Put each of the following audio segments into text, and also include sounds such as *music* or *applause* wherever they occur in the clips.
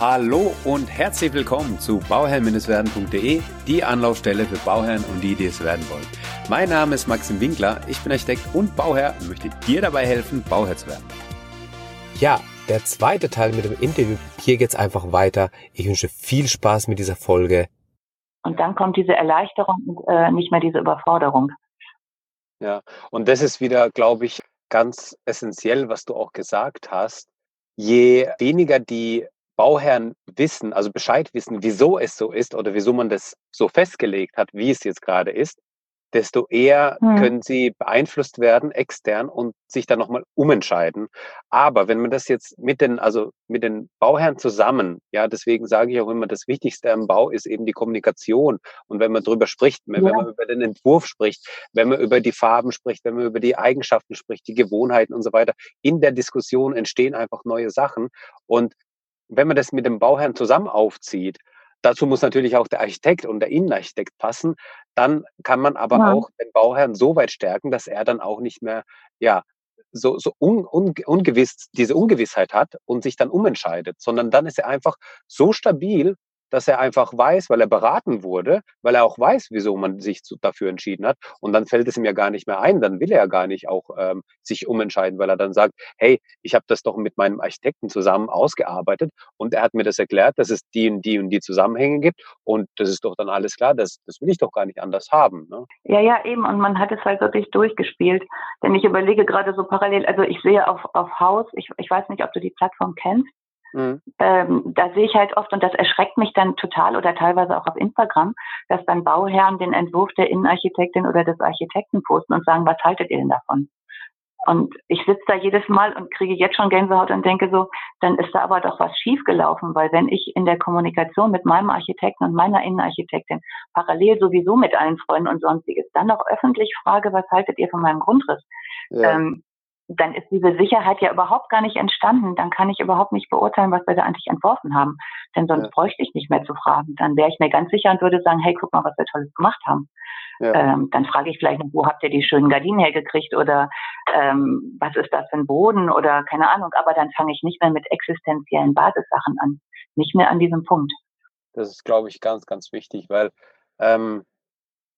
Hallo und herzlich willkommen zu bauherrn-werden.de, die Anlaufstelle für Bauherren und die, die es werden wollen. Mein Name ist Maxim Winkler, ich bin Architekt und Bauherr und möchte dir dabei helfen, Bauherr zu werden. Ja, der zweite Teil mit dem Interview. Hier geht's einfach weiter. Ich wünsche viel Spaß mit dieser Folge. Und dann kommt diese Erleichterung und äh, nicht mehr diese Überforderung. Ja, und das ist wieder, glaube ich, ganz essentiell, was du auch gesagt hast. Je weniger die Bauherren wissen, also Bescheid wissen, wieso es so ist oder wieso man das so festgelegt hat, wie es jetzt gerade ist, desto eher hm. können sie beeinflusst werden extern und sich dann nochmal umentscheiden. Aber wenn man das jetzt mit den, also mit den Bauherren zusammen, ja, deswegen sage ich auch immer, das Wichtigste am Bau ist eben die Kommunikation. Und wenn man darüber spricht, wenn ja. man über den Entwurf spricht, wenn man über die Farben spricht, wenn man über die Eigenschaften spricht, die Gewohnheiten und so weiter, in der Diskussion entstehen einfach neue Sachen. Und wenn man das mit dem Bauherrn zusammen aufzieht, Dazu muss natürlich auch der Architekt und der Innenarchitekt passen. Dann kann man aber ja. auch den Bauherrn so weit stärken, dass er dann auch nicht mehr, ja, so, so un, un, ungewiss, diese Ungewissheit hat und sich dann umentscheidet, sondern dann ist er einfach so stabil, dass er einfach weiß, weil er beraten wurde, weil er auch weiß, wieso man sich dafür entschieden hat. Und dann fällt es ihm ja gar nicht mehr ein. Dann will er ja gar nicht auch ähm, sich umentscheiden, weil er dann sagt, hey, ich habe das doch mit meinem Architekten zusammen ausgearbeitet und er hat mir das erklärt, dass es die und die und die Zusammenhänge gibt. Und das ist doch dann alles klar. Das, das will ich doch gar nicht anders haben. Ne? Ja, ja, eben. Und man hat es halt wirklich durchgespielt. Denn ich überlege gerade so parallel, also ich sehe auf, auf Haus, ich, ich weiß nicht, ob du die Plattform kennst. Mhm. Ähm, da sehe ich halt oft, und das erschreckt mich dann total oder teilweise auch auf Instagram, dass dann Bauherren den Entwurf der Innenarchitektin oder des Architekten posten und sagen, was haltet ihr denn davon? Und ich sitze da jedes Mal und kriege jetzt schon Gänsehaut und denke so, dann ist da aber doch was schiefgelaufen, weil wenn ich in der Kommunikation mit meinem Architekten und meiner Innenarchitektin parallel sowieso mit allen Freunden und sonstiges dann noch öffentlich frage, was haltet ihr von meinem Grundriss? Ja. Ähm, dann ist diese Sicherheit ja überhaupt gar nicht entstanden. Dann kann ich überhaupt nicht beurteilen, was wir da eigentlich entworfen haben. Denn sonst ja. bräuchte ich nicht mehr zu fragen. Dann wäre ich mir ganz sicher und würde sagen, hey, guck mal, was wir Tolles gemacht haben. Ja. Ähm, dann frage ich vielleicht noch, wo habt ihr die schönen Gardinen hergekriegt oder ähm, was ist das für ein Boden oder keine Ahnung. Aber dann fange ich nicht mehr mit existenziellen Basissachen an. Nicht mehr an diesem Punkt. Das ist, glaube ich, ganz, ganz wichtig, weil ähm,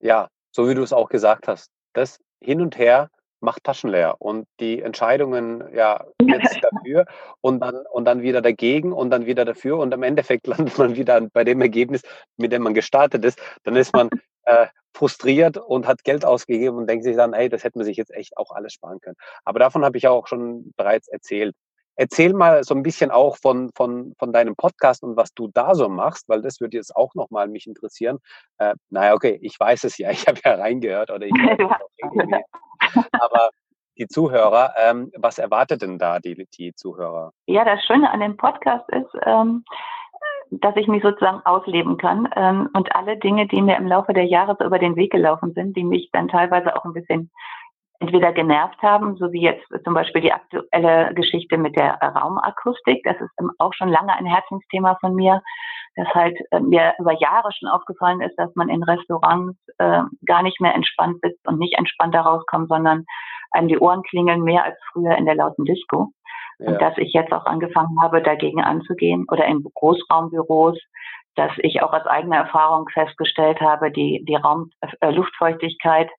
ja, so wie du es auch gesagt hast, das hin und her macht Taschen leer und die Entscheidungen ja jetzt dafür und dann und dann wieder dagegen und dann wieder dafür und im Endeffekt *laughs* landet man wieder bei dem Ergebnis, mit dem man gestartet ist. Dann ist man äh, frustriert und hat Geld ausgegeben und denkt sich dann, hey, das hätte man sich jetzt echt auch alles sparen können. Aber davon habe ich auch schon bereits erzählt. Erzähl mal so ein bisschen auch von, von, von deinem Podcast und was du da so machst, weil das würde jetzt auch nochmal mich interessieren. Äh, naja, okay, ich weiß es ja, *laughs* ich habe ja reingehört oder ich *laughs* Aber die Zuhörer, ähm, was erwartet denn da die, die Zuhörer? Ja, das Schöne an dem Podcast ist, ähm, dass ich mich sozusagen ausleben kann ähm, und alle Dinge, die mir im Laufe der Jahre so über den Weg gelaufen sind, die mich dann teilweise auch ein bisschen entweder genervt haben, so wie jetzt zum Beispiel die aktuelle Geschichte mit der Raumakustik. Das ist auch schon lange ein Herzensthema von mir, dass halt äh, mir über Jahre schon aufgefallen ist, dass man in Restaurants äh, gar nicht mehr entspannt sitzt und nicht entspannt rauskommt, sondern einem die Ohren klingeln mehr als früher in der lauten Disco. Ja. Und dass ich jetzt auch angefangen habe, dagegen anzugehen oder in Großraumbüros, dass ich auch aus eigener Erfahrung festgestellt habe, die, die Raum, äh, Luftfeuchtigkeit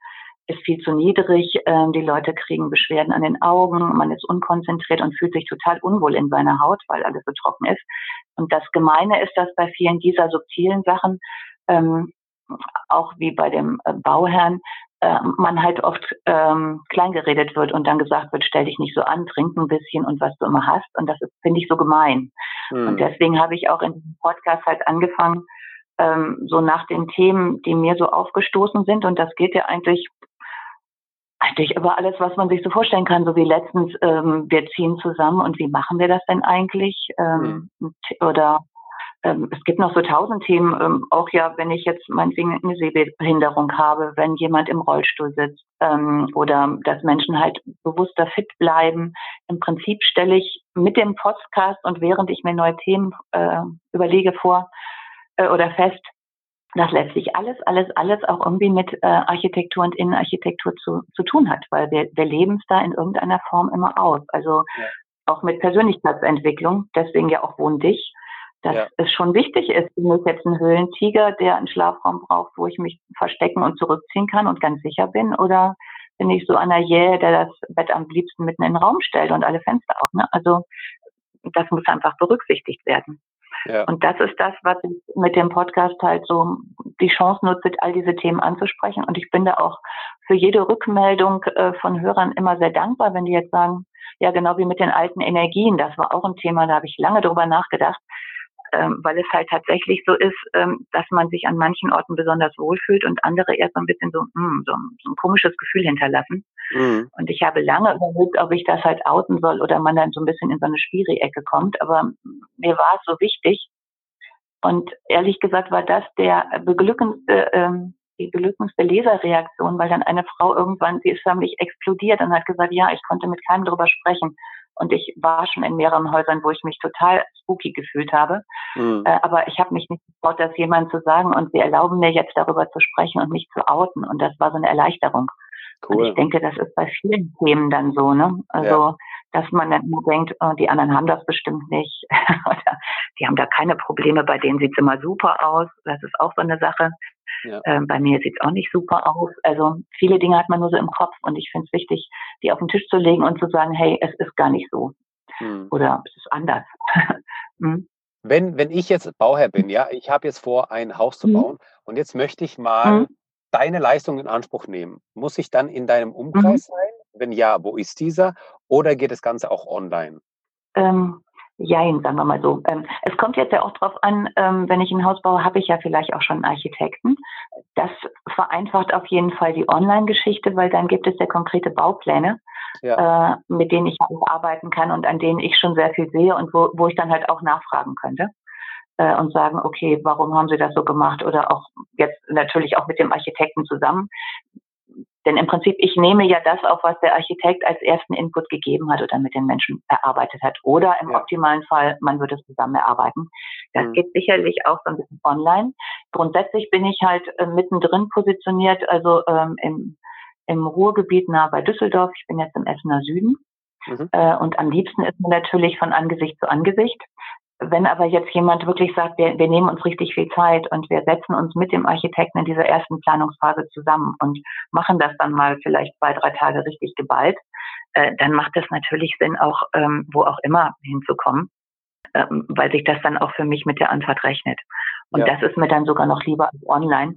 ist viel zu niedrig. Ähm, die Leute kriegen Beschwerden an den Augen, man ist unkonzentriert und fühlt sich total unwohl in seiner Haut, weil alles so trocken ist. Und das Gemeine ist, dass bei vielen dieser subtilen Sachen, ähm, auch wie bei dem äh, Bauherrn, äh, man halt oft ähm, kleingeredet wird und dann gesagt wird, stell dich nicht so an, trink ein bisschen und was du immer hast. Und das finde ich, so gemein. Mhm. Und deswegen habe ich auch in diesem Podcast halt angefangen, ähm, so nach den Themen, die mir so aufgestoßen sind. Und das geht ja eigentlich eigentlich über alles, was man sich so vorstellen kann, so wie letztens, ähm, wir ziehen zusammen und wie machen wir das denn eigentlich? Ähm, mhm. Oder ähm, es gibt noch so tausend Themen, ähm, auch ja, wenn ich jetzt meinetwegen eine Sehbehinderung habe, wenn jemand im Rollstuhl sitzt ähm, oder dass Menschen halt bewusster fit bleiben. Im Prinzip stelle ich mit dem Podcast und während ich mir neue Themen äh, überlege vor äh, oder fest, das letztlich alles, alles, alles auch irgendwie mit äh, Architektur und Innenarchitektur zu, zu tun hat, weil wir, wir leben es da in irgendeiner Form immer aus. Also ja. auch mit Persönlichkeitsentwicklung, deswegen ja auch Wohn dich. dass ja. es schon wichtig ist, ich jetzt ein Höhlentiger, der einen Schlafraum braucht, wo ich mich verstecken und zurückziehen kann und ganz sicher bin, oder bin ich so einer Jäh, der das Bett am liebsten mitten in den Raum stellt und alle Fenster auf. Ne? Also das muss einfach berücksichtigt werden. Ja. Und das ist das, was ich mit dem Podcast halt so die Chance nutze, all diese Themen anzusprechen. Und ich bin da auch für jede Rückmeldung äh, von Hörern immer sehr dankbar, wenn die jetzt sagen, ja, genau wie mit den alten Energien, das war auch ein Thema, da habe ich lange drüber nachgedacht ähm, weil es halt tatsächlich so ist, ähm, dass man sich an manchen Orten besonders wohlfühlt und andere erst so ein bisschen so, mh, hm, so, so ein komisches Gefühl hinterlassen. Mhm. Und ich habe lange überlegt, ob ich das halt outen soll oder man dann so ein bisschen in so eine Schwierig-Ecke kommt. Aber mir war es so wichtig. Und ehrlich gesagt war das der beglückendste, ähm, die beglückendste Leserreaktion, weil dann eine Frau irgendwann, sie ist förmlich explodiert und hat gesagt, ja, ich konnte mit keinem drüber sprechen. Und ich war schon in mehreren Häusern, wo ich mich total spooky gefühlt habe. Mhm. Äh, aber ich habe mich nicht getraut, das jemandem zu sagen. Und sie erlauben mir jetzt darüber zu sprechen und mich zu outen. Und das war so eine Erleichterung. Cool. Und ich denke, das ist bei vielen Themen dann so, ne? Also, ja. dass man dann nur denkt, oh, die anderen haben das bestimmt nicht. *laughs* Oder die haben da keine Probleme, bei denen sieht's immer super aus. Das ist auch so eine Sache. Ja. Ähm, bei mir sieht es auch nicht super aus. Also viele Dinge hat man nur so im Kopf und ich finde es wichtig, die auf den Tisch zu legen und zu sagen, hey, es ist gar nicht so. Hm. Oder es ist anders. *laughs* hm? Wenn, wenn ich jetzt Bauherr bin, ja, ich habe jetzt vor, ein Haus zu hm. bauen und jetzt möchte ich mal hm. deine Leistung in Anspruch nehmen. Muss ich dann in deinem Umkreis mhm. sein? Wenn ja, wo ist dieser? Oder geht das Ganze auch online? Ähm, Jein, sagen wir mal so. Ähm, es kommt jetzt ja auch drauf an, ähm, wenn ich ein Haus baue, habe ich ja vielleicht auch schon einen Architekten. Das vereinfacht auf jeden Fall die Online-Geschichte, weil dann gibt es ja konkrete Baupläne, ja. äh, mit denen ich auch arbeiten kann und an denen ich schon sehr viel sehe und wo, wo ich dann halt auch nachfragen könnte äh, und sagen, okay, warum haben Sie das so gemacht? Oder auch jetzt natürlich auch mit dem Architekten zusammen. Denn im Prinzip, ich nehme ja das auf, was der Architekt als ersten Input gegeben hat oder mit den Menschen erarbeitet hat. Oder im ja. optimalen Fall, man würde es zusammen erarbeiten. Das mhm. geht sicherlich auch so ein bisschen online. Grundsätzlich bin ich halt äh, mittendrin positioniert, also ähm, im, im Ruhrgebiet nah bei Düsseldorf. Ich bin jetzt im Essener Süden. Mhm. Äh, und am liebsten ist man natürlich von Angesicht zu Angesicht. Wenn aber jetzt jemand wirklich sagt, wir, wir nehmen uns richtig viel Zeit und wir setzen uns mit dem Architekten in dieser ersten Planungsphase zusammen und machen das dann mal vielleicht zwei, drei Tage richtig geballt, äh, dann macht es natürlich Sinn, auch ähm, wo auch immer hinzukommen, ähm, weil sich das dann auch für mich mit der Antwort rechnet. Und ja. das ist mir dann sogar noch lieber als online.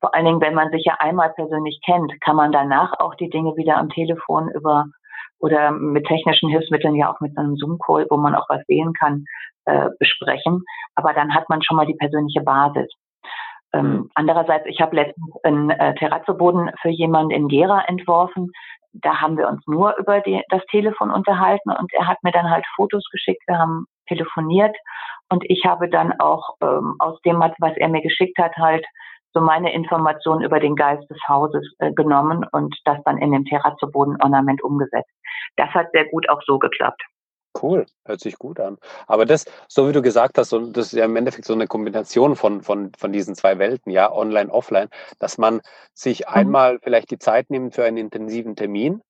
Vor allen Dingen, wenn man sich ja einmal persönlich kennt, kann man danach auch die Dinge wieder am Telefon über oder mit technischen Hilfsmitteln ja auch mit einem Zoom-Call, wo man auch was sehen kann, äh, besprechen. Aber dann hat man schon mal die persönliche Basis. Ähm, mhm. Andererseits, ich habe letztens einen äh, Terrazzoboden für jemanden in Gera entworfen. Da haben wir uns nur über die, das Telefon unterhalten und er hat mir dann halt Fotos geschickt. Wir haben telefoniert und ich habe dann auch ähm, aus dem, was er mir geschickt hat, halt so meine Informationen über den Geist des Hauses äh, genommen und das dann in dem Terrazzoboden-Ornament umgesetzt. Das hat sehr gut auch so geklappt. Cool, hört sich gut an. Aber das, so wie du gesagt hast, das ist ja im Endeffekt so eine Kombination von, von, von diesen zwei Welten, ja, online, offline, dass man sich mhm. einmal vielleicht die Zeit nimmt für einen intensiven Termin,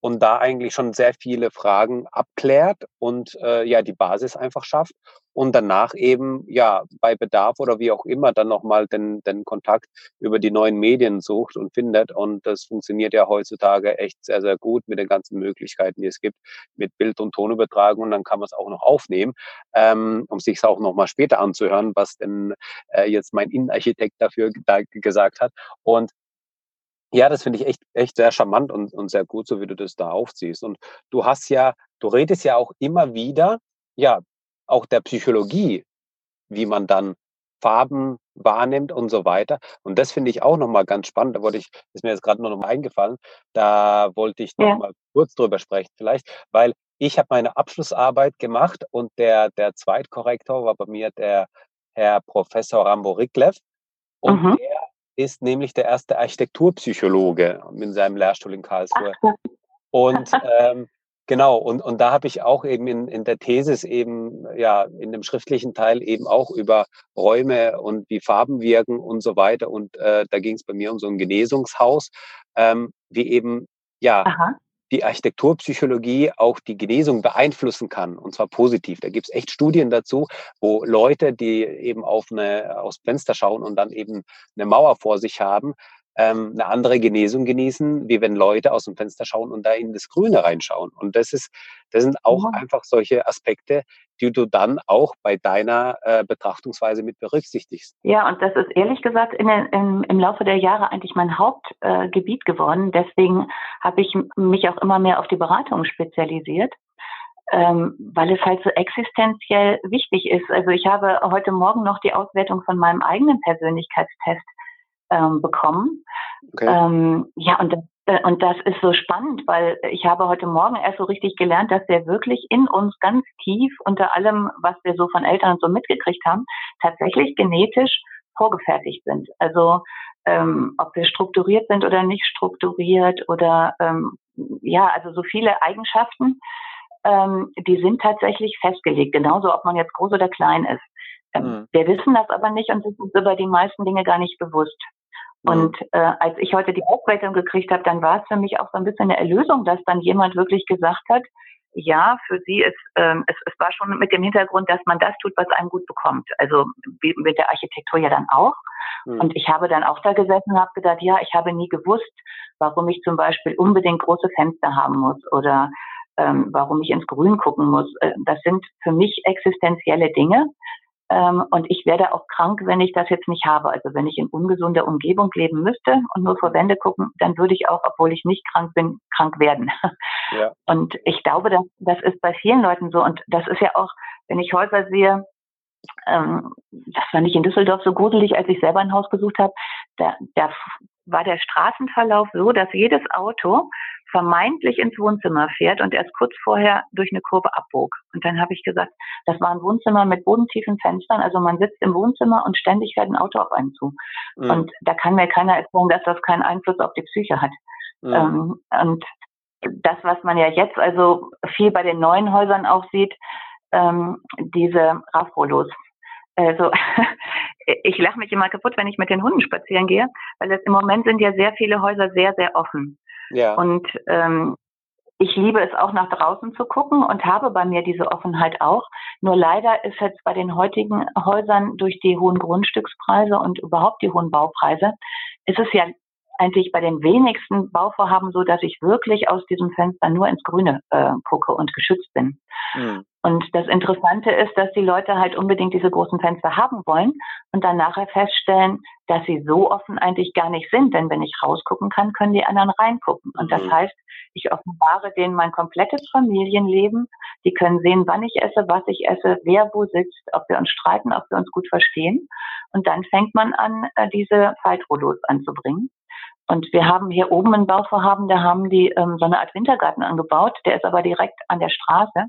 und da eigentlich schon sehr viele Fragen abklärt und äh, ja die Basis einfach schafft und danach eben ja bei Bedarf oder wie auch immer dann nochmal den, den Kontakt über die neuen Medien sucht und findet. Und das funktioniert ja heutzutage echt sehr, sehr gut mit den ganzen Möglichkeiten, die es gibt mit Bild- und Tonübertragung. Und dann kann man es auch noch aufnehmen, ähm, um sich es auch nochmal später anzuhören, was denn äh, jetzt mein Innenarchitekt dafür da gesagt hat. Und ja, das finde ich echt, echt sehr charmant und, und sehr gut, so wie du das da aufziehst. Und du hast ja, du redest ja auch immer wieder, ja, auch der Psychologie, wie man dann Farben wahrnimmt und so weiter. Und das finde ich auch nochmal ganz spannend. Da wollte ich, ist mir jetzt gerade noch mal eingefallen, da wollte ich noch ja. kurz drüber sprechen vielleicht, weil ich habe meine Abschlussarbeit gemacht und der, der Zweitkorrektor war bei mir der Herr Professor Rambo Riklev. Und mhm. Ist nämlich der erste Architekturpsychologe in seinem Lehrstuhl in Karlsruhe. Und ähm, genau, und, und da habe ich auch eben in, in der Thesis eben, ja, in dem schriftlichen Teil eben auch über Räume und wie Farben wirken und so weiter. Und äh, da ging es bei mir um so ein Genesungshaus, ähm, wie eben, ja, Aha. Die Architekturpsychologie auch die Genesung beeinflussen kann, und zwar positiv. Da gibt es echt Studien dazu, wo Leute, die eben auf eine, aus Fenster schauen und dann eben eine Mauer vor sich haben, ähm, eine andere Genesung genießen, wie wenn Leute aus dem Fenster schauen und da in das Grüne reinschauen. Und das ist, das sind auch ja. einfach solche Aspekte, die du dann auch bei deiner äh, Betrachtungsweise mit berücksichtigst. Ja, und das ist ehrlich gesagt in, in, im Laufe der Jahre eigentlich mein Hauptgebiet äh, geworden. Deswegen habe ich mich auch immer mehr auf die Beratung spezialisiert. Ähm, weil es halt so existenziell wichtig ist. Also ich habe heute Morgen noch die Auswertung von meinem eigenen Persönlichkeitstest ähm, bekommen. Okay. Ähm, ja, und das, äh, und das ist so spannend, weil ich habe heute Morgen erst so richtig gelernt, dass wir wirklich in uns ganz tief unter allem, was wir so von Eltern so mitgekriegt haben, tatsächlich genetisch vorgefertigt sind. Also ähm, ob wir strukturiert sind oder nicht strukturiert oder ähm, ja, also so viele Eigenschaften, ähm, die sind tatsächlich festgelegt, genauso ob man jetzt groß oder klein ist. Ähm, mhm. Wir wissen das aber nicht und sind uns über die meisten Dinge gar nicht bewusst. Mhm. Und äh, als ich heute die Aufwertung gekriegt habe, dann war es für mich auch so ein bisschen eine Erlösung, dass dann jemand wirklich gesagt hat, ja, für sie ist ähm, es, es war schon mit dem Hintergrund, dass man das tut, was einem gut bekommt. Also wie mit der Architektur ja dann auch. Mhm. Und ich habe dann auch da gesessen und habe gedacht, ja, ich habe nie gewusst, warum ich zum Beispiel unbedingt große Fenster haben muss oder ähm, warum ich ins Grün gucken muss. Äh, das sind für mich existenzielle Dinge. Ähm, und ich werde auch krank, wenn ich das jetzt nicht habe. Also wenn ich in ungesunder Umgebung leben müsste und nur vor Wände gucken, dann würde ich auch, obwohl ich nicht krank bin, krank werden. *laughs* Ja. Und ich glaube, das, das ist bei vielen Leuten so. Und das ist ja auch, wenn ich Häuser sehe, ähm, das fand ich in Düsseldorf so gruselig, als ich selber ein Haus gesucht habe. Da, da war der Straßenverlauf so, dass jedes Auto vermeintlich ins Wohnzimmer fährt und erst kurz vorher durch eine Kurve abbog. Und dann habe ich gesagt, das war ein Wohnzimmer mit bodentiefen Fenstern, also man sitzt im Wohnzimmer und ständig fährt ein Auto auf einen zu. Mhm. Und da kann mir keiner erzählen, dass das keinen Einfluss auf die Psyche hat. Mhm. Ähm, und das, was man ja jetzt also viel bei den neuen Häusern auch sieht, ähm, diese Rafrolos. Also *laughs* ich lache mich immer kaputt, wenn ich mit den Hunden spazieren gehe, weil es im Moment sind ja sehr viele Häuser sehr, sehr offen. Ja. Und ähm, ich liebe es auch nach draußen zu gucken und habe bei mir diese Offenheit auch. Nur leider ist jetzt bei den heutigen Häusern durch die hohen Grundstückspreise und überhaupt die hohen Baupreise, ist es ja eigentlich bei den wenigsten Bauvorhaben so, dass ich wirklich aus diesem Fenster nur ins Grüne äh, gucke und geschützt bin. Mhm. Und das Interessante ist, dass die Leute halt unbedingt diese großen Fenster haben wollen und dann nachher feststellen, dass sie so offen eigentlich gar nicht sind. Denn wenn ich rausgucken kann, können die anderen reingucken. Und das mhm. heißt, ich offenbare denen mein komplettes Familienleben. Die können sehen, wann ich esse, was ich esse, wer wo sitzt, ob wir uns streiten, ob wir uns gut verstehen. Und dann fängt man an, äh, diese Faltrollos anzubringen. Und wir haben hier oben ein Bauvorhaben, da haben die ähm, so eine Art Wintergarten angebaut. Der ist aber direkt an der Straße.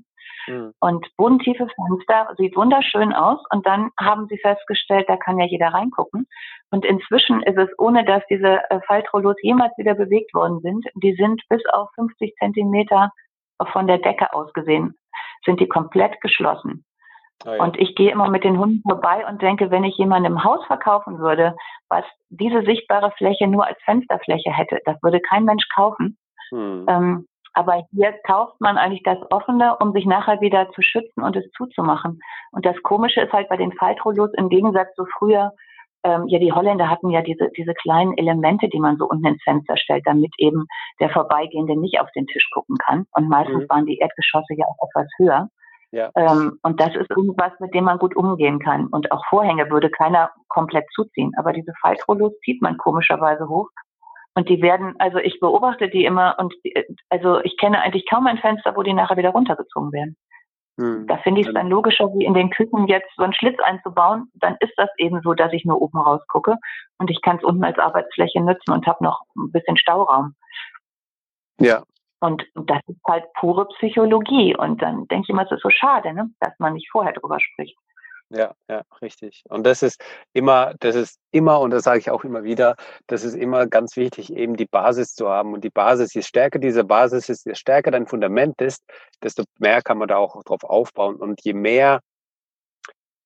Mhm. Und bodentiefe Fenster, sieht wunderschön aus. Und dann haben sie festgestellt, da kann ja jeder reingucken. Und inzwischen ist es, ohne dass diese äh, Faltrollos jemals wieder bewegt worden sind, die sind bis auf 50 Zentimeter von der Decke aus gesehen, sind die komplett geschlossen. Ja. Und ich gehe immer mit den Hunden vorbei und denke, wenn ich jemandem im Haus verkaufen würde, was diese sichtbare Fläche nur als Fensterfläche hätte, das würde kein Mensch kaufen. Hm. Ähm, aber hier kauft man eigentlich das Offene, um sich nachher wieder zu schützen und es zuzumachen. Und das Komische ist halt bei den Faltrollos im Gegensatz zu früher, ähm, ja, die Holländer hatten ja diese, diese kleinen Elemente, die man so unten ins Fenster stellt, damit eben der Vorbeigehende nicht auf den Tisch gucken kann. Und meistens mhm. waren die Erdgeschosse ja auch etwas höher. Ja. Ähm, und das ist irgendwas, mit dem man gut umgehen kann. Und auch Vorhänge würde keiner komplett zuziehen. Aber diese Faltrollos zieht man komischerweise hoch. Und die werden, also ich beobachte die immer und die, also ich kenne eigentlich kaum ein Fenster, wo die nachher wieder runtergezogen werden. Hm. Da finde ich es dann logischer, wie in den Küchen jetzt so einen Schlitz einzubauen. Dann ist das eben so, dass ich nur oben raus gucke und ich kann es unten als Arbeitsfläche nutzen und habe noch ein bisschen Stauraum. Ja, und das ist halt pure Psychologie. Und dann denke ich immer, es ist so schade, ne? dass man nicht vorher drüber spricht. Ja, ja, richtig. Und das ist immer, das ist immer, und das sage ich auch immer wieder, das ist immer ganz wichtig, eben die Basis zu haben. Und die Basis, je stärker diese Basis ist, je stärker dein Fundament ist, desto mehr kann man da auch drauf aufbauen. Und je mehr,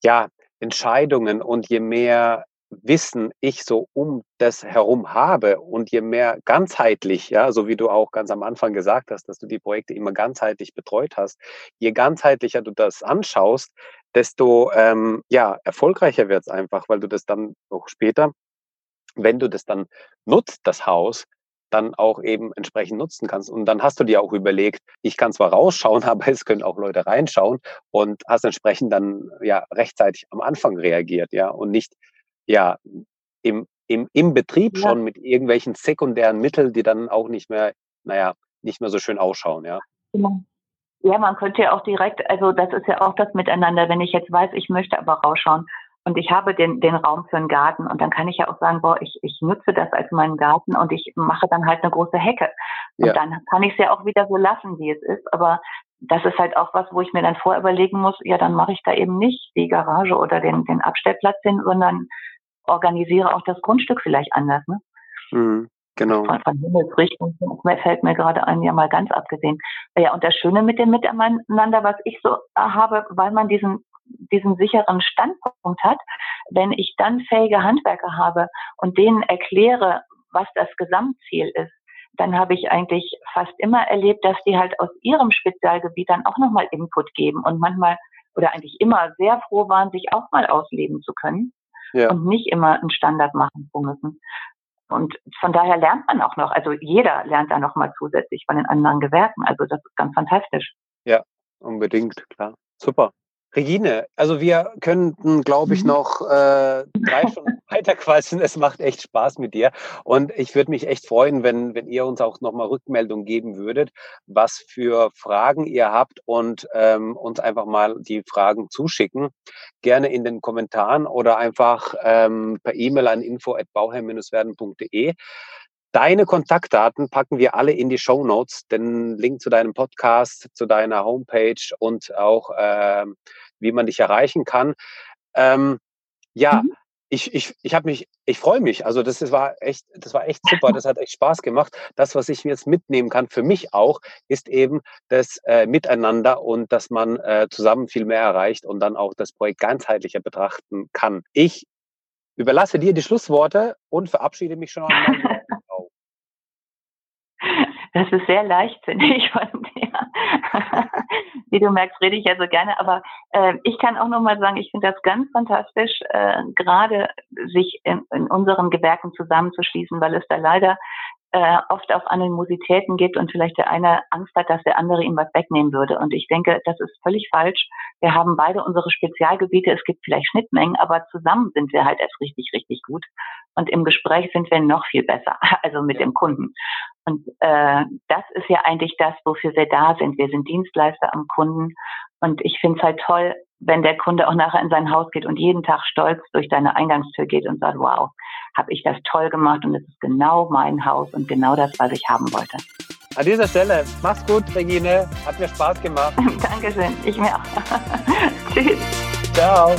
ja, Entscheidungen und je mehr Wissen ich so um das herum habe und je mehr ganzheitlich, ja, so wie du auch ganz am Anfang gesagt hast, dass du die Projekte immer ganzheitlich betreut hast, je ganzheitlicher du das anschaust, desto ähm, ja, erfolgreicher wird es einfach, weil du das dann auch später, wenn du das dann nutzt, das Haus, dann auch eben entsprechend nutzen kannst. Und dann hast du dir auch überlegt, ich kann zwar rausschauen, *laughs* aber es können auch Leute reinschauen und hast entsprechend dann ja rechtzeitig am Anfang reagiert, ja, und nicht ja im, im, im Betrieb ja. schon mit irgendwelchen sekundären Mitteln, die dann auch nicht mehr, naja, nicht mehr so schön ausschauen, ja. Genau. Ja, man könnte ja auch direkt, also das ist ja auch das Miteinander, wenn ich jetzt weiß, ich möchte aber rausschauen und ich habe den, den Raum für einen Garten und dann kann ich ja auch sagen, boah, ich, ich nutze das als meinen Garten und ich mache dann halt eine große Hecke. Und ja. dann kann ich es ja auch wieder so lassen, wie es ist. Aber das ist halt auch was, wo ich mir dann vorüberlegen muss, ja, dann mache ich da eben nicht die Garage oder den, den Abstellplatz hin, sondern organisiere auch das Grundstück vielleicht anders. Ne? Mhm. Genau. Von, von Himmelsrichtung fällt mir gerade ein, ja mal ganz abgesehen. Ja, und das Schöne mit dem Miteinander, was ich so habe, weil man diesen, diesen sicheren Standpunkt hat, wenn ich dann fähige Handwerker habe und denen erkläre, was das Gesamtziel ist, dann habe ich eigentlich fast immer erlebt, dass die halt aus ihrem Spezialgebiet dann auch nochmal Input geben und manchmal oder eigentlich immer sehr froh waren, sich auch mal ausleben zu können ja. und nicht immer einen Standard machen zu müssen. Und von daher lernt man auch noch, also jeder lernt da noch mal zusätzlich von den anderen Gewerken. Also das ist ganz fantastisch. Ja, unbedingt, klar. Super. Regine, also wir könnten, glaube ich, mhm. noch äh, drei *laughs* Stunden weiter quatschen. Es macht echt Spaß mit dir. Und ich würde mich echt freuen, wenn, wenn ihr uns auch nochmal Rückmeldung geben würdet, was für Fragen ihr habt und ähm, uns einfach mal die Fragen zuschicken. Gerne in den Kommentaren oder einfach ähm, per E-Mail an info.bauherr-werden.de. Deine Kontaktdaten packen wir alle in die Show Notes, den Link zu deinem Podcast, zu deiner Homepage und auch ähm, wie man dich erreichen kann. Ähm, ja, mhm. ich, ich, ich habe mich, ich freue mich. Also das, war echt, das war echt super. *laughs* Das hat echt Spaß gemacht. Das, was ich mir jetzt mitnehmen kann, für mich auch, ist eben das äh, Miteinander und dass man äh, zusammen viel mehr erreicht und dann auch das Projekt ganzheitlicher betrachten kann. Ich überlasse dir die Schlussworte und verabschiede mich schon an *laughs* Das ist sehr leicht, finde ich, *laughs* von dir. Wie du merkst, rede ich ja so gerne. Aber äh, ich kann auch nochmal sagen, ich finde das ganz fantastisch, äh, gerade sich in, in unseren Gewerken zusammenzuschließen, weil es da leider äh, oft auf Animositäten gibt und vielleicht der eine Angst hat, dass der andere ihm was wegnehmen würde. Und ich denke, das ist völlig falsch. Wir haben beide unsere Spezialgebiete. Es gibt vielleicht Schnittmengen, aber zusammen sind wir halt erst richtig, richtig gut. Und im Gespräch sind wir noch viel besser, *laughs* also mit dem Kunden. Und äh, das ist ja eigentlich das, wofür wir da sind. Wir sind Dienstleister am Kunden. Und ich finde es halt toll, wenn der Kunde auch nachher in sein Haus geht und jeden Tag stolz durch deine Eingangstür geht und sagt, wow, habe ich das toll gemacht und es ist genau mein Haus und genau das, was ich haben wollte. An dieser Stelle, mach's gut, Regine. Hat mir Spaß gemacht. *laughs* Dankeschön, ich mir auch. *laughs* Tschüss. Ciao.